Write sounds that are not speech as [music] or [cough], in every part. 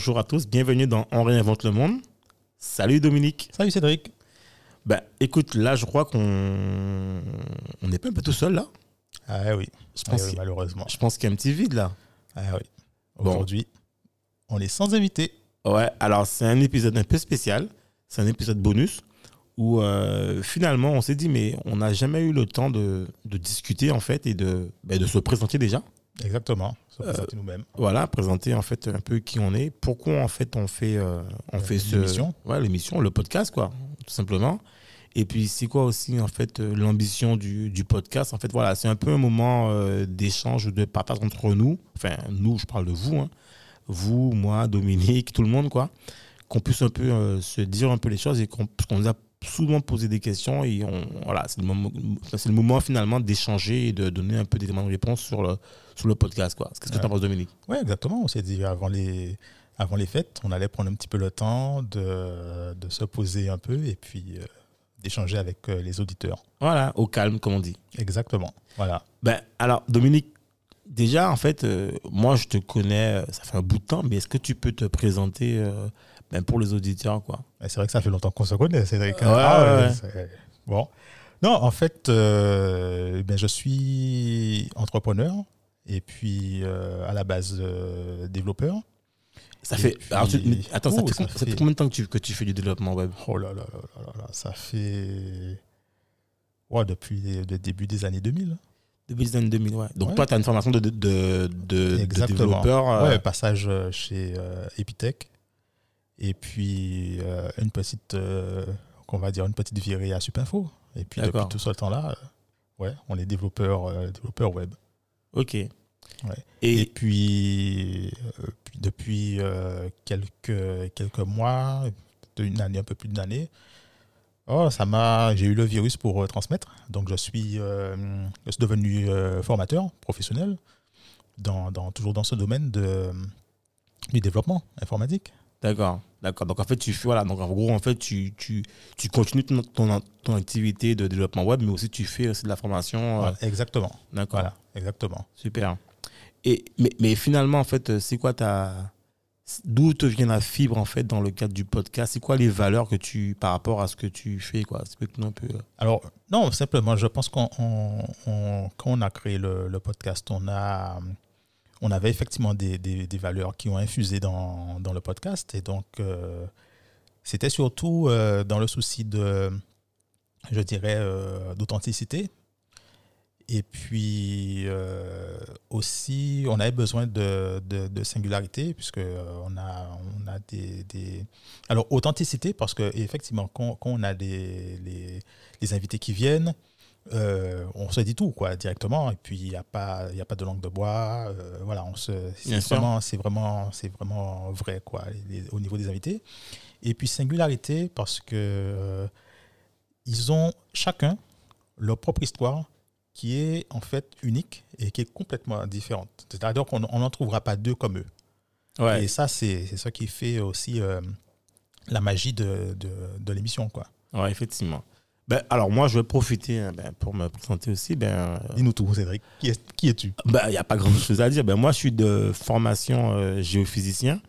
Bonjour à tous, bienvenue dans On réinvente le monde. Salut Dominique. Salut Cédric. Ben, écoute, là, je crois qu'on on n'est pas un peu tout seul là. Ah oui, Je pense, Ah oui, malheureusement. je pense qu'il y a un petit vide là. Ah oui. Bon. Aujourd'hui, on est sans invité. Ouais, alors c'est un épisode un peu spécial. C'est un épisode bonus où euh, finalement on s'est dit, mais on n'a jamais eu le temps de, de discuter en fait et de, ben, de se présenter déjà. Exactement. Euh, nous-mêmes. Voilà, présenter en fait un peu qui on est, pourquoi en fait on fait, euh, on Euh, fait ce, l'émission. ouais, l'émission, le podcast quoi, tout simplement. Et puis c'est quoi aussi en fait euh, l'ambition du, du podcast? En fait voilà, c'est un peu un moment d'échange, de partage entre nous. Enfin nous, je parle de vous, hein. vous, moi, Dominique, tout le monde quoi, qu'on puisse un peu se dire un peu les choses et qu'on qu'on nous a souvent posé des questions et on voilà, c'est le moment, c'est le moment finalement d'échanger et de donner un peu des éléments de réponse sur le sur le podcast quoi. Qu'est-ce que tu en penses Dominique? Oui, exactement. On s'est dit avant les, avant les fêtes, on allait prendre un petit peu le temps de, de se poser un peu et puis euh, d'échanger avec euh, les auditeurs. Voilà, au calme, comme on dit. Exactement. Voilà. Ben, alors, Dominique, déjà, en fait, euh, moi, je te connais, ça fait un bout de temps, mais est-ce que tu peux te présenter ben, pour les auditeurs, quoi C'est vrai que ça fait longtemps qu'on se connaît, Cédric. Ouais, Ah ouais. Bon. Non, en fait, euh, ben, je suis entrepreneur et puis euh, à la base euh, développeur. Ça Et fait. puis- alors, tu- mais attends, ça, fait, ça com- ça fait fait- combien de temps que tu, que tu fais du développement web? Oh là là là là là là, ça fait. Ouais, depuis le début des années 2000. Depuis les années 2000, ouais. Donc, Ouais. toi, tu as une formation de, de, de, de- développeur. Ouais, passage chez Epitech. Et puis euh, une petite, euh, qu'on va dire, une petite virée à Supinfo. Et puis depuis tout ce temps-là, euh, ouais, on est développeur, développeur web. Ok. Et, Et, puis, puis depuis quelques, quelques mois, une année, un peu plus d'une année, oh, ça m'a, j'ai eu le virus pour transmettre. Donc je suis, je suis devenu formateur professionnel, dans, dans- toujours dans ce domaine de, du développement informatique. D'accord. D'accord. Donc, en fait, tu fais. Voilà. Donc, en gros, en fait, tu, tu, tu continues ton, ton, ton activité de développement web, mais aussi tu fais aussi de la formation. euh, exactement. D'accord. Voilà, exactement. Super. Et, mais, mais finalement, en fait, c'est quoi ta. D'où te vient la fibre, en fait, dans le cadre du podcast? C'est quoi les valeurs que tu. par rapport à ce que tu fais, quoi? Explique-nous un peu. euh. Alors, non, simplement, je pense qu'on on- on- quand on a créé le, le podcast, on, a, on avait effectivement des, des- valeurs qui ont infusé dans, dans le podcast. Et donc, euh, c'était surtout euh, dans le souci de, je dirais, euh, d'authenticité. Et puis aussi, on avait besoin de, de- singularité, puisque on a, on a des, Alors, authenticité, parce que effectivement, quand, on a des, les, les invités qui viennent, euh, on se dit tout, quoi, directement. Et puis, il n'y a, pas- il y a pas de langue de bois. euh, voilà, on se, c'est vraiment, c'est vraiment, c'est vraiment vrai, quoi, les- au niveau des invités. Et puis, singularité, parce que euh, ils ont chacun leur propre histoire qui est en fait unique et qui est complètement différente. C'est-à-dire qu'on on n'en trouvera pas deux comme eux. Ouais. Et ça, c'est c'est ça qui fait aussi la magie de, de, de l'émission. quoi. Ouais, effectivement. Ben, alors, moi, je vais profiter hein, ben, pour me présenter aussi. Ben, euh, Dis-nous tout, Cédric. Qui, est- qui es-tu? Ben, il n'y a pas grand chose à dire. Ben, moi, je suis de formation euh, géophysicien.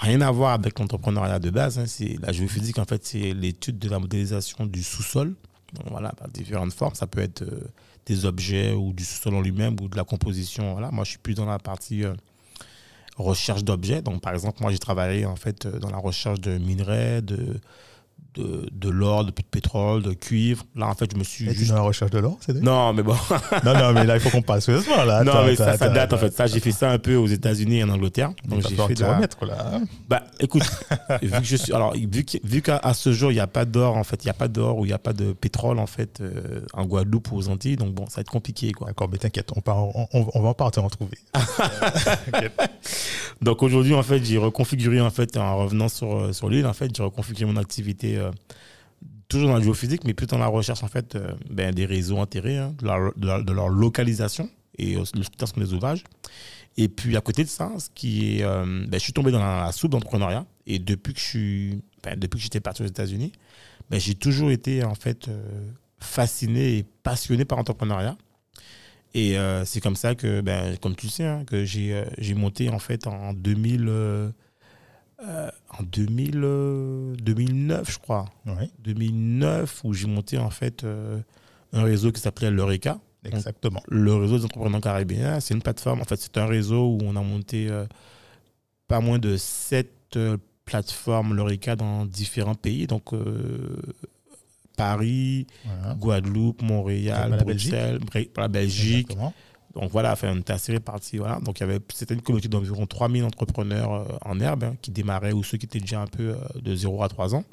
Rien à voir avec l'entrepreneuriat de base. hein. C'est, la géophysique, en fait, c'est l'étude de la modélisation du sous-sol. Donc, voilà, par différentes formes. Ça peut être euh, des objets ou du sous-sol en lui-même ou de la composition. Voilà. Moi, je suis plus dans la partie euh, recherche d'objets. Donc, par exemple, moi, j'ai travaillé en fait dans la recherche de minerais, de, de, de l'or, de pétrole, de cuivre. Là, en fait, je me suis. Et juste... es en recherche de l'or, c'est Non, mais bon. non, non, mais là, il faut qu'on passe sérieusement. Là. non, mais ça, date, en fait. Ça, j'ai fait ça un peu aux États-Unis et en Angleterre. Donc, j'ai fait la- remettre, là. Bah, écoute, [laughs] vu que je suis. Alors, vu qu'à à ce jour, il n'y a pas d'or, en fait, il n'y a pas d'or ou il n'y a pas de pétrole, en fait, euh, en Guadeloupe ou aux Antilles. Donc, bon, ça va être compliqué, quoi. D'accord, mais t'inquiète, on, part- on, on- on va partir en trouver. [laughs] Donc aujourd'hui, en fait, j'ai reconfiguré, en fait, en revenant sur, euh, sur l'île, en fait, j'ai reconfiguré mon activité, euh, toujours dans le géophysique, mais plutôt dans la recherche, en fait, euh, ben, des réseaux enterrés, hein, de, leur, localisation et le scrutation des ouvrages. Et puis à côté de ça, ce qui euh, ben, je suis tombé dans la, soupe d'entrepreneuriat et depuis que je suis, ben, depuis que j'étais parti aux États-Unis, j'ai toujours été en fait fasciné et passionné par l'entrepreneuriat. Et c'est comme ça que, comme tu sais, hein, que j'ai monté en fait en 2000, euh, euh, en 2000, euh, 2009, je crois, Oui, 2009, où j'ai monté en fait euh, un réseau qui s'appelait l'Eureka. exactement. Le réseau des entrepreneurs caribéens, c'est une plateforme. En fait, c'est un réseau où on a monté euh, pas moins de sept euh, plateformes L'Eureka dans différents pays. Donc, euh, Paris, Voilà. Guadeloupe, Montréal, Comme la Belgique. Bruxelles, la Belgique. Donc voilà, enfin, on était assez répartis. Voilà. Donc il y avait, c'était une communauté d'environ 3000 entrepreneurs euh, en herbe hein, qui démarraient ou ceux qui étaient déjà un peu euh, de 0 à 3 ans.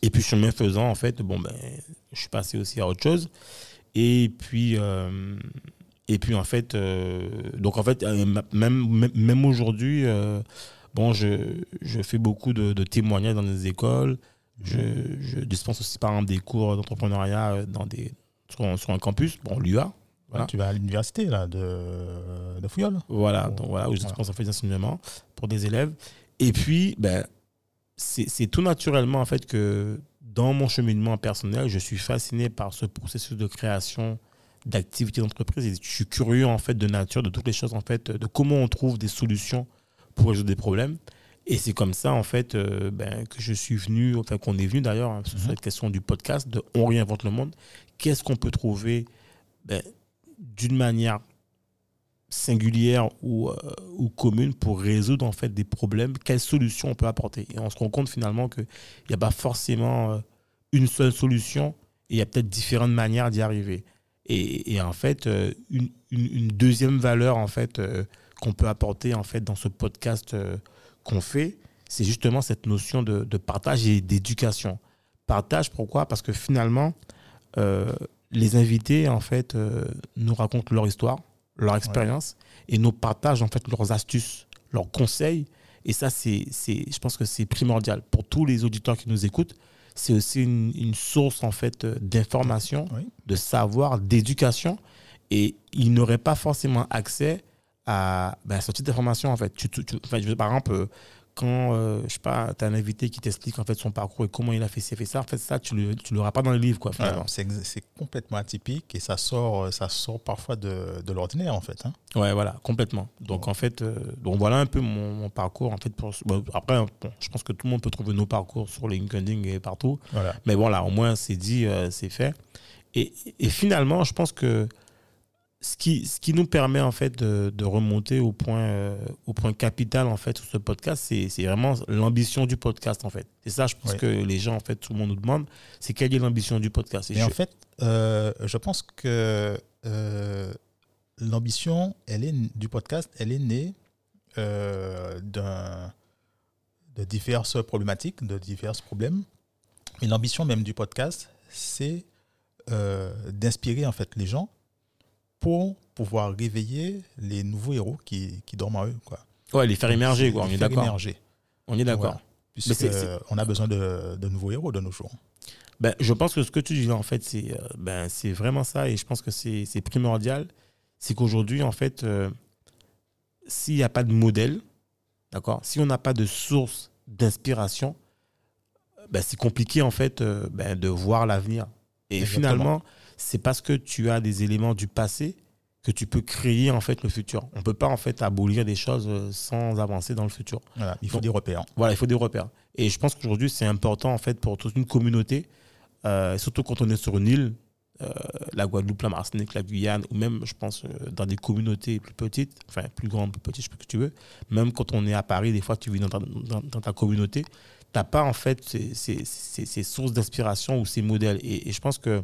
Et puis chemin faisant, en fait, bon, ben, je suis passé aussi à autre chose. Et puis, euh, en fait, même, aujourd'hui, bon, je, fais beaucoup de, témoignages dans des écoles. Je, dispense aussi par exemple des cours d'entrepreneuriat sur, sur un campus, bon, l'UA. Voilà. Tu vas à l'université là, de, de Fouillol. Voilà, donc voilà, où je dispense en fait des enseignements pour des élèves. Et puis, ben, c'est c'est tout naturellement en fait que dans mon cheminement personnel, je suis fasciné par ce processus de création d'activités d'entreprise. Et je suis curieux en fait de nature, de toutes les choses en fait, de comment on trouve des solutions pour résoudre des problèmes. Et c'est comme ça en fait euh, ben, que je suis venu, enfin qu'on est venu d'ailleurs hein, sur Mhm. cette question du podcast de On réinvente le monde. Qu'est-ce qu'on peut trouver ben, d'une manière singulière ou, euh, ou commune pour résoudre en fait des problèmes, quelles solutions on peut apporter? Et on se rend compte finalement qu'il n'y a pas forcément euh, une seule solution il y a peut-être différentes manières d'y arriver. Et, et en fait, euh, une, une- deuxième valeur en fait qu'on peut apporter en fait dans ce podcast qu'on fait, c'est justement cette notion de, de partage et d'éducation. Partage, pourquoi? Parce que finalement, les invités en fait euh, nous racontent leur histoire, leur expérience et nous partagent en fait leurs astuces, leurs conseils. Et ça, c'est, c'est, je pense que c'est primordial pour tous les auditeurs qui nous écoutent. C'est aussi une, une source en fait euh, d'information, Oui. de savoir, d'éducation. Et ils n'auraient pas forcément accès à, ben, ce type d'information en fait. Tu, tu- tu- par exemple, euh, quand euh, je sais pas, tu as un invité qui t'explique en fait son parcours et comment il a fait ci, fait ça, en fait, ça, tu ne l'auras pas dans le livre. Quoi, finalement. C'est complètement atypique et ça sort, ça sort parfois de, de l'ordinaire en fait. hein. Ouais, voilà, complètement. Donc en fait, euh, donc voilà un peu mon, mon parcours en fait. Pour, bon, après, bon, je pense que tout le monde peut trouver nos parcours sur LinkedIn et partout. Voilà. Mais voilà, au moins c'est dit, euh, c'est fait. Et, et finalement, je pense que ce qui, ce qui nous permet en fait de, de remonter au point, euh, au point capital en fait sur ce podcast, c'est vraiment l'ambition du podcast en fait. C'est ça, je pense Oui. que les gens en fait, tout le monde nous demande, c'est quelle est l'ambition du podcast. Et Mais je- en fait, euh, je pense que euh, l'ambition, elle est du podcast, elle est née d'un- de diverses problématiques, de divers problèmes. Et l'ambition même du podcast, c'est d'inspirer en fait les gens pour pouvoir réveiller les nouveaux héros qui, qui dorment en eux. Quoi. ouais, les faire émerger, quoi. On les est faire d'accord. émerger, On est d'accord. C'est- on a besoin de, de nouveaux héros de nos jours. Ben, je pense que ce que tu dis là, en fait, c'est euh, ben, c'est vraiment ça et je pense que c'est c'est primordial. C'est qu'aujourd'hui, en fait, euh, s'il n'y a pas de modèle, d'accord, si on n'a pas de source d'inspiration, ben, c'est compliqué, en fait, euh, ben, de voir l'avenir. Et Exactement. finalement, c'est parce que tu as des éléments du passé que tu peux créer, en fait, le futur. On ne peut pas, en fait, abolir des choses euh, sans avancer dans le futur. Voilà, il faut Donc, des repères. Voilà, il faut des repères. Et je pense qu'aujourd'hui, c'est important en fait pour toute une communauté, euh, surtout quand on est sur une île, euh, la Guadeloupe, la Martinique, la Guyane, ou même, je pense, euh, dans des communautés plus petites, enfin plus grandes, plus petites, je sais pas que tu veux. Même quand on est à Paris, des fois, tu vis dans ta, dans- dans ta communauté, t'as pas en fait ces, ces- ces- ces sources d'inspiration ou ces modèles. Et, et je pense que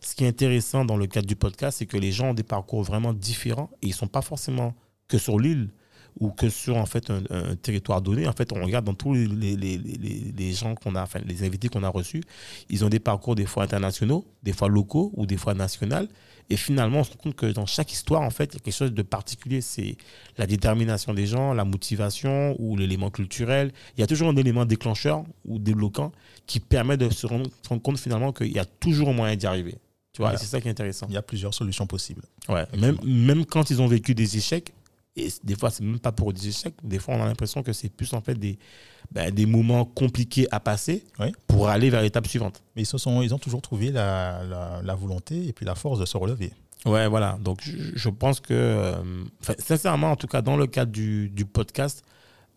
ce qui est intéressant dans le cadre du podcast, c'est que les gens ont des parcours vraiment différents et ils sont pas forcément que sur l'île ou que sur en fait un, territoire donné. En fait, on regarde dans tous les, gens qu'on a, les invités qu'on a reçus, ils ont des parcours des fois internationaux, des fois locaux ou des fois nationaux. Et finalement, on se rend compte que dans chaque histoire, en fait, il y a quelque chose de particulier. C'est la détermination des gens, la motivation ou l'élément culturel. Il y a toujours un élément déclencheur ou débloquant qui permet de se rendre compte finalement qu'il y a toujours un moyen d'y arriver. Tu vois, Voilà. et c'est ça qui est intéressant. Il y a plusieurs solutions possibles. Ouais, même, même quand ils ont vécu des échecs, et des fois, c'est même pas pour des échecs, des fois, on a l'impression que c'est plus en fait des, ben, des moments compliqués à passer pour aller vers l'étape suivante. Mais ils, se sont, ils ont toujours trouvé la, la, la volonté et puis la force de se relever. Ouais, voilà. Donc, je, je pense que, euh, sincèrement, en tout cas, dans le cadre du, du podcast,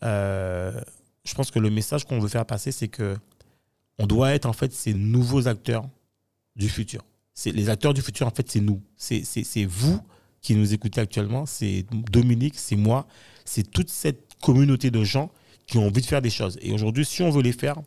euh, je pense que le message qu'on veut faire passer, c'est que on doit être en fait ces nouveaux acteurs du futur. C'est les acteurs du futur, en fait, c'est nous. C'est vous qui nous écoutez actuellement. C'est Dominique, c'est moi, c'est toute cette communauté de gens qui ont envie de faire des choses. Et aujourd'hui, si on veut les faire,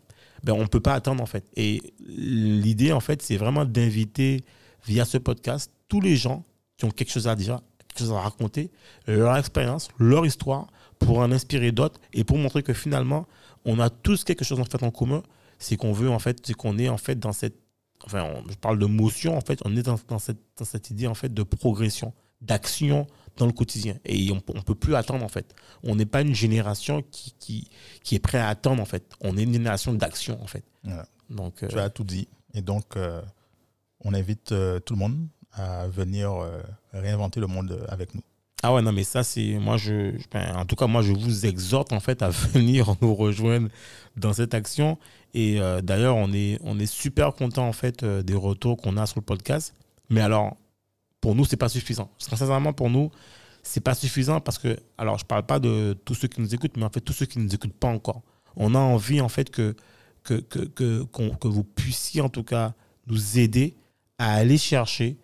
ben, on ne peut pas attendre en fait. Et l'idée, en fait, c'est vraiment d'inviter via ce podcast tous les gens qui ont quelque chose à dire, quelque chose à raconter, leur expérience, leur histoire, pour en inspirer d'autres et pour montrer que finalement, on a tous quelque chose en fait en commun. C'est qu'on veut en fait, c'est qu'on est en fait dans cette, enfin, on- je parle de motion en fait, on est dans, dans cette, dans cette idée en fait de progression, d'action dans le quotidien. Et on ne peut plus attendre en fait. On n'est pas une génération qui, qui, qui est prêt à attendre en fait. On est une génération d'action en fait. Voilà. Donc, euh, Tu as tout dit. Et donc, euh, on invite euh, tout le monde à venir réinventer le monde avec nous. Ah ouais, non, mais ça, c'est. Moi, je. ben, en tout cas, moi, je vous exhorte, en fait, à [laughs] venir nous rejoindre dans cette action. Et euh, d'ailleurs, on est, on est super content, en fait, euh, des retours qu'on a sur le podcast. Mais alors, pour nous, c'est pas suffisant. Sincèrement, pour nous, c'est pas suffisant parce que. Alors, je parle pas de tous ceux qui nous écoutent, mais en fait, tous ceux qui ne nous écoutent pas encore. On a envie, en fait, que, que, que, que, que vous puissiez, en tout cas, nous aider à aller chercher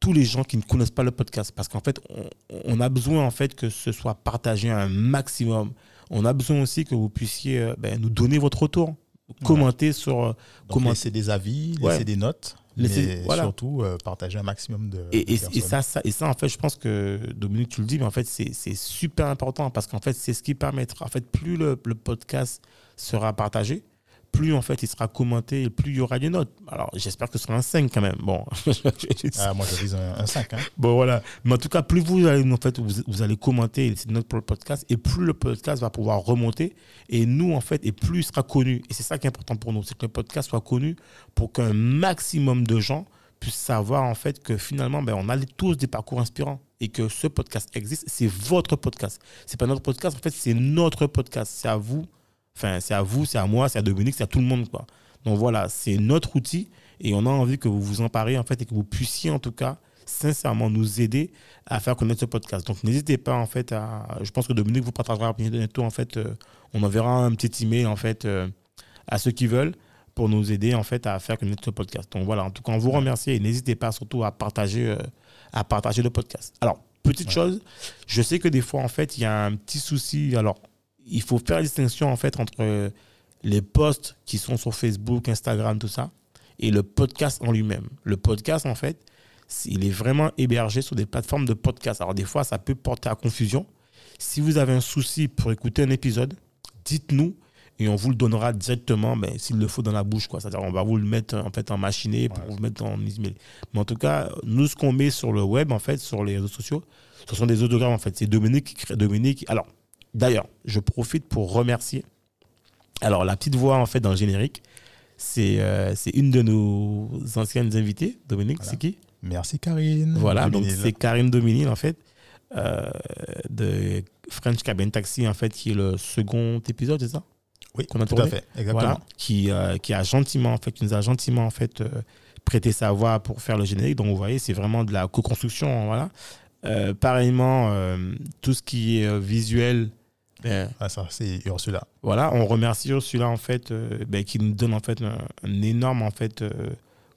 tous les gens qui ne connaissent pas le podcast. Parce qu'en fait, on, on a besoin en fait que ce soit partagé un maximum. On a besoin aussi que vous puissiez euh, ben, nous donner votre retour, commenter sur... euh, comment laisser des avis, Ouais. laisser des notes, Laisser- mais voilà. surtout euh, partager un maximum de, Et, de et, et personnes. ça, ça, et ça, en fait, je pense que, Dominique, tu le dis, mais en fait, c'est c'est super important parce qu'en fait, c'est ce qui permettra, en fait, plus le, le podcast sera partagé, plus, en fait, il sera commenté et plus il y aura des notes. Alors, j'espère que ce sera un 5 quand même. Bon, Ah, moi, je vise un, un 5. Hein. Bon, voilà. Mais en tout cas, plus vous allez, en fait, vous, vous allez commenter et laisser notre podcast, et plus le podcast va pouvoir remonter. Et nous, en fait, et plus il sera connu. Et c'est ça qui est important pour nous, c'est que le podcast soit connu pour qu'un maximum de gens puissent savoir, en fait, que finalement, ben, on a tous des parcours inspirants. Et que ce podcast existe, c'est votre podcast. C'est pas notre podcast, en fait, c'est notre podcast. C'est à vous. Enfin, c'est à vous, c'est à moi, c'est à Dominique, c'est à tout le monde, quoi. Donc voilà, c'est notre outil et on a envie que vous vous emparez en fait et que vous puissiez en tout cas sincèrement nous aider à faire connaître ce podcast. Donc n'hésitez pas en fait à je pense que Dominique vous partagera bientôt en fait euh, on enverra un petit email en fait euh, à ceux qui veulent pour nous aider en fait à faire connaître ce podcast. Donc voilà, en tout cas on vous remercie et n'hésitez pas surtout à partager euh, à partager le podcast. Alors petite chose, je sais que des fois en fait il y a un petit souci alors il faut faire la distinction en fait entre euh, les posts qui sont sur Facebook, Instagram, tout ça, et le podcast en lui-même. Le podcast, en fait, il est vraiment hébergé sur des plateformes de podcast. Alors, des fois, ça peut porter à confusion. Si vous avez un souci pour écouter un épisode, dites-nous et on vous le donnera directement, ben, s'il le faut, dans la bouche. quoi. C'est-à-dire, on va vous le mettre en, fait, en machiné pour Ouais. vous mettre en email. Mais en tout cas, nous, ce qu'on met sur le web, en fait, sur les réseaux sociaux, ce sont des autogrammes, en fait. C'est Dominique qui crée. Dominique. Alors, d'ailleurs, je profite pour remercier. Alors, la petite voix, en fait, dans le générique, c'est euh, une de nos anciennes invitées. Dominique, Voilà. c'est qui? Merci, Karine. Voilà, donc c'est Karine Dominil, en fait, euh, de French Cabin Taxi, en fait, qui est le second épisode, c'est ça? Oui, qu'on a tout tourné? à fait. Exactement. Voilà, qui, euh, qui a gentiment, en fait, qui nous a gentiment, en fait, prêté sa voix pour faire le générique. Donc, vous voyez, c'est vraiment de la co-construction, voilà. Euh, pareillement, tout ce qui est visuel, Ah, ça, c'est Ursula. voilà, on remercie Ursula en fait, euh, ben, qui nous donne en fait un, un énorme en fait euh,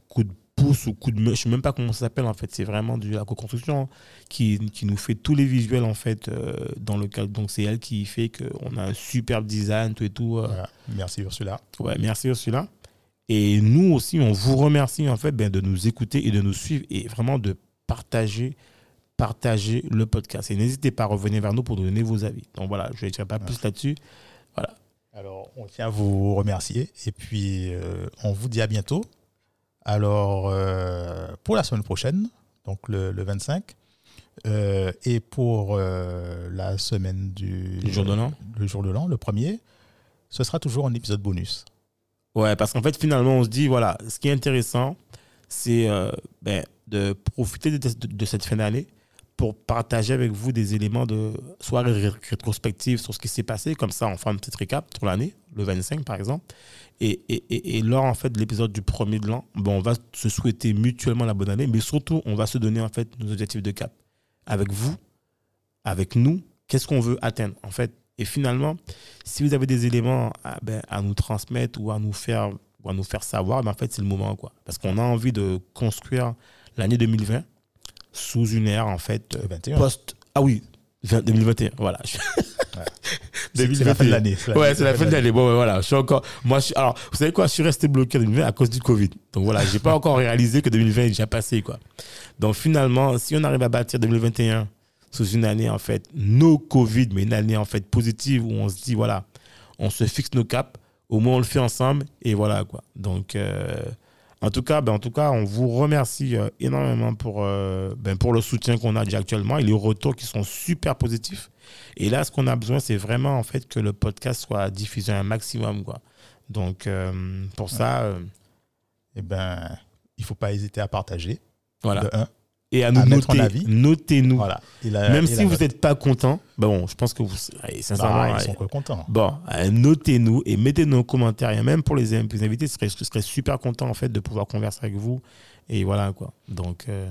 coup de pouce ou coup de je sais même pas comment ça s'appelle en fait, c'est vraiment de la co-construction hein, qui, qui nous fait tous les visuels en fait euh, dans le cadre. Donc c'est elle qui fait qu'on a un superbe design, tout et tout. euh. Voilà. Merci Ursula. Ouais, merci Ursula. Et nous aussi, on vous remercie en fait ben, de nous écouter et de nous suivre et vraiment de partager, partager le podcast. Et n'hésitez pas à revenir vers nous pour donner vos avis. Donc voilà, je ne dirai pas plus là-dessus. Voilà. Alors, on tient à vous remercier et puis euh, on vous dit à bientôt. Alors, euh, pour la semaine prochaine, donc le, le 25, euh, et pour la semaine du Le jour de l'an. le jour de l'an, le premier, ce sera toujours un épisode bonus. Ouais, parce qu'en fait, finalement, on se dit, voilà, ce qui est intéressant, c'est ben, de profiter de, de- de cette fin d'année pour partager avec vous des éléments de soit ré- rétrospective sur ce qui s'est passé, comme ça, on fera une petite récap sur l'année, le 25 par exemple. Et, et, et, et lors en fait de l'épisode du premier de l'an, bon, on va se souhaiter mutuellement la bonne année, mais surtout, on va se donner en fait nos objectifs de cap. Avec vous, avec nous, qu'est-ce qu'on veut atteindre en fait? Et finalement, si vous avez des éléments à, ben, nous transmettre ou à nous faire, ou à nous faire savoir, ben, en fait, c'est le moment. quoi. Parce qu'on a envie de construire l'année 2020 sous une ère, en fait, euh, Le 21. post. Ah oui, 20 2021, voilà. [laughs] C'est c'est la fin de l'année. Ouais, c'est la fin de l'année. Bon, ouais, voilà. Je suis encore. Moi, je suis- alors, vous savez quoi? Je suis resté bloqué en 2020 à cause du Covid. Donc voilà, j'ai pas [laughs] encore réalisé que 2020 est déjà passé, quoi. Donc finalement, si on arrive à bâtir 2021 sous une année, en fait, no Covid, mais une année, en fait, positive où on se dit, voilà, on se fixe nos caps, au moins on le fait ensemble, et voilà, quoi. Donc, euh, en tout cas, ben, en tout cas, on vous remercie euh, énormément pour, euh, ben, pour le soutien qu'on a déjà actuellement et les retours qui sont super positifs. Et là, ce qu'on a besoin, c'est vraiment en fait que le podcast soit diffusé un maximum, quoi. Donc, euh, pour ça, Eh ben, il faut pas hésiter à partager. voilà. De un. Et à nous à en noter. avis. Notez-nous. Voilà. La- Même si vous note. n'êtes pas content, ben bon, je pense que vous, allez, sincèrement, Bah, ils allez, sont contents. Bon, notez-nous et mettez nos commentaires. Et même pour les, les invités, je serais, je serais super content en fait de pouvoir converser avec vous. Et voilà quoi. Donc, euh,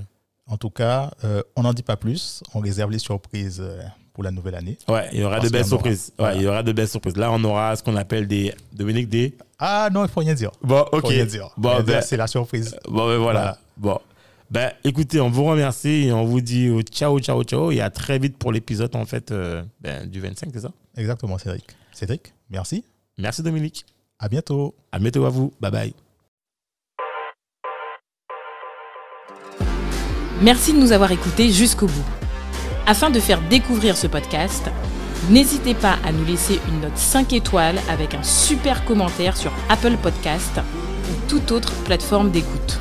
En tout cas, euh, on n'en dit pas plus. On réserve les surprises euh, pour la nouvelle année. ouais, il y aura de belles en aura. surprises. Ouais, Voilà. il y aura de belles surprises. Là, on aura ce qu'on appelle des Dominique des. Ah non, il faut rien dire. Bon, Faut ok. rien dire. Bon, Rien dire, ben, c'est la surprise. Bon, ben voilà. Voilà. Bon. Ben, écoutez, on vous remercie et on vous dit euh, ciao, ciao, ciao. Et à très vite pour l'épisode, en fait, euh, ben, du 25, c'est ça? Exactement, Cédric. Cédric, merci. Merci, Dominique. À bientôt. À bientôt à vous. Bye bye. Merci de nous avoir écoutés jusqu'au bout. Afin de faire découvrir ce podcast, n'hésitez pas à nous laisser une note 5 étoiles avec un super commentaire sur Apple Podcast ou toute autre plateforme d'écoute.